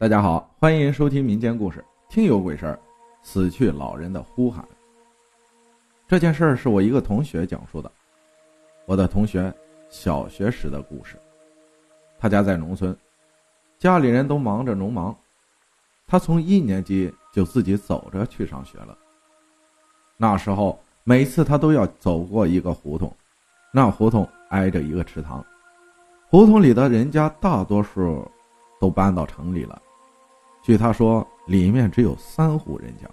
大家好，欢迎收听民间故事《听有鬼事儿》，死去老人的呼喊。这件事儿是我一个同学讲述的，我的同学小学时的故事。他家在农村，家里人都忙着农忙，他从一年级就自己走着去上学了。那时候，每次他都要走过一个胡同，那胡同挨着一个池塘，胡同里的人家大多数都搬到城里了。据他说，里面只有三户人家。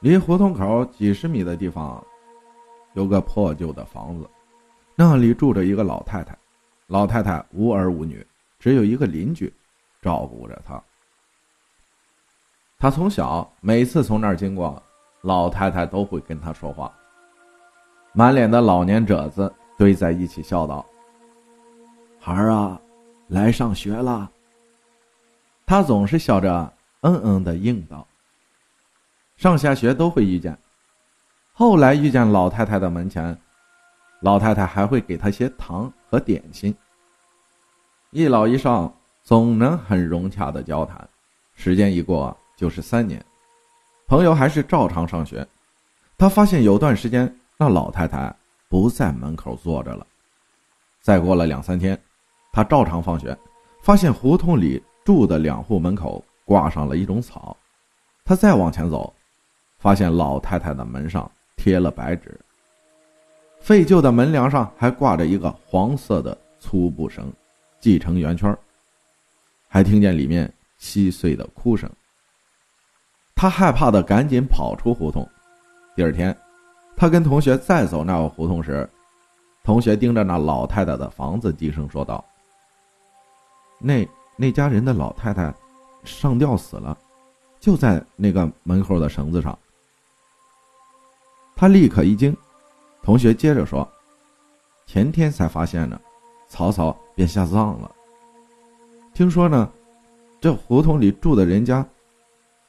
离胡同口几十米的地方，有个破旧的房子，那里住着一个老太太。老太太无儿无女，只有一个邻居照顾着她。他从小每次从那儿经过，老太太都会跟他说话，满脸的老年褶子堆在一起，笑道：“孩儿啊，来上学了。”他总是笑着，嗯嗯的应道。上下学都会遇见，后来遇见老太太的门前，老太太还会给他些糖和点心。一老一少总能很融洽的交谈，时间一过就是三年，朋友还是照常上学。他发现有段时间那老太太不在门口坐着了。再过了两三天，他照常放学，发现胡同里。住的两户门口挂上了一种草，他再往前走，发现老太太的门上贴了白纸。废旧的门梁上还挂着一个黄色的粗布绳，系成圆圈，还听见里面稀碎的哭声。他害怕的赶紧跑出胡同。第二天，他跟同学再走那个胡同时，同学盯着那老太太的房子，低声说道：“那。”那家人的老太太上吊死了，就在那个门口的绳子上。他立刻一惊，同学接着说：“前天才发现呢，草草便下葬了。听说呢，这胡同里住的人家，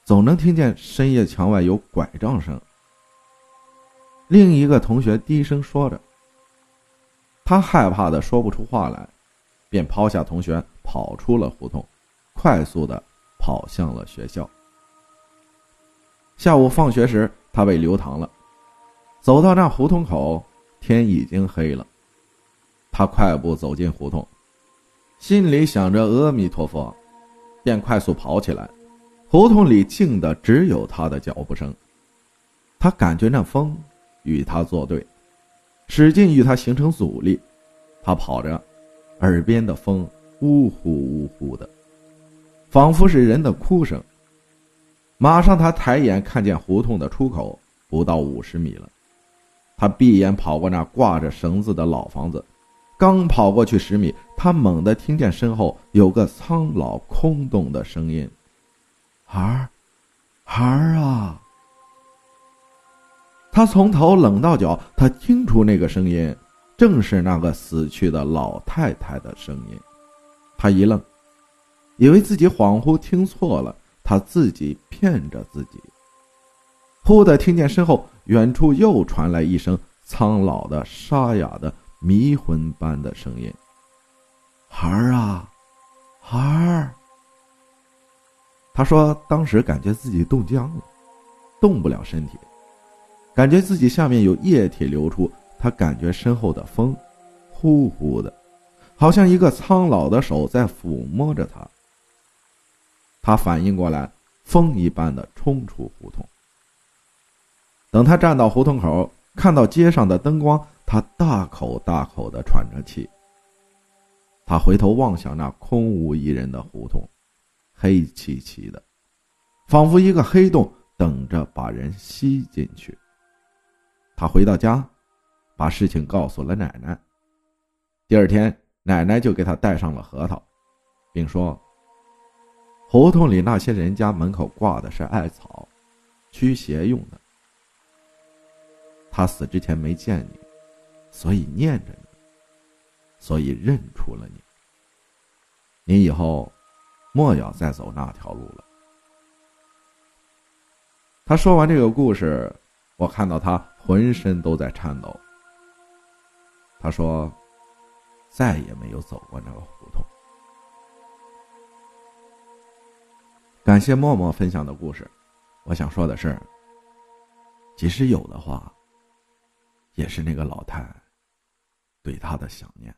总能听见深夜墙外有拐杖声。”另一个同学低声说着，他害怕的说不出话来，便抛下同学。跑出了胡同，快速的跑向了学校。下午放学时，他被留堂了。走到那胡同口，天已经黑了。他快步走进胡同，心里想着阿弥陀佛，便快速跑起来。胡同里静的只有他的脚步声。他感觉那风与他作对，使劲与他形成阻力。他跑着，耳边的风。呜呼呜呼的，仿佛是人的哭声。马上，他抬眼看见胡同的出口不到五十米了。他闭眼跑过那挂着绳子的老房子，刚跑过去十米，他猛地听见身后有个苍老空洞的声音：“孩儿，孩儿啊！”他从头冷到脚，他听出那个声音正是那个死去的老太太的声音。他一愣，以为自己恍惚听错了，他自己骗着自己。忽的听见身后远处又传来一声苍老的、沙哑的、迷魂般的声音：“孩儿啊，孩儿。”他说：“当时感觉自己冻僵了，动不了身体，感觉自己下面有液体流出，他感觉身后的风，呼呼的。”好像一个苍老的手在抚摸着他。他反应过来，风一般的冲出胡同。等他站到胡同口，看到街上的灯光，他大口大口的喘着气。他回头望向那空无一人的胡同，黑漆漆的，仿佛一个黑洞等着把人吸进去。他回到家，把事情告诉了奶奶。第二天。奶奶就给他带上了核桃，并说：“胡同里那些人家门口挂的是艾草，驱邪用的。他死之前没见你，所以念着你，所以认出了你。你以后莫要再走那条路了。”他说完这个故事，我看到他浑身都在颤抖。他说。再也没有走过那个胡同。感谢默默分享的故事。我想说的是，即使有的话，也是那个老太对他的想念。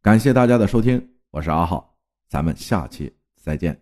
感谢大家的收听，我是阿浩，咱们下期再见。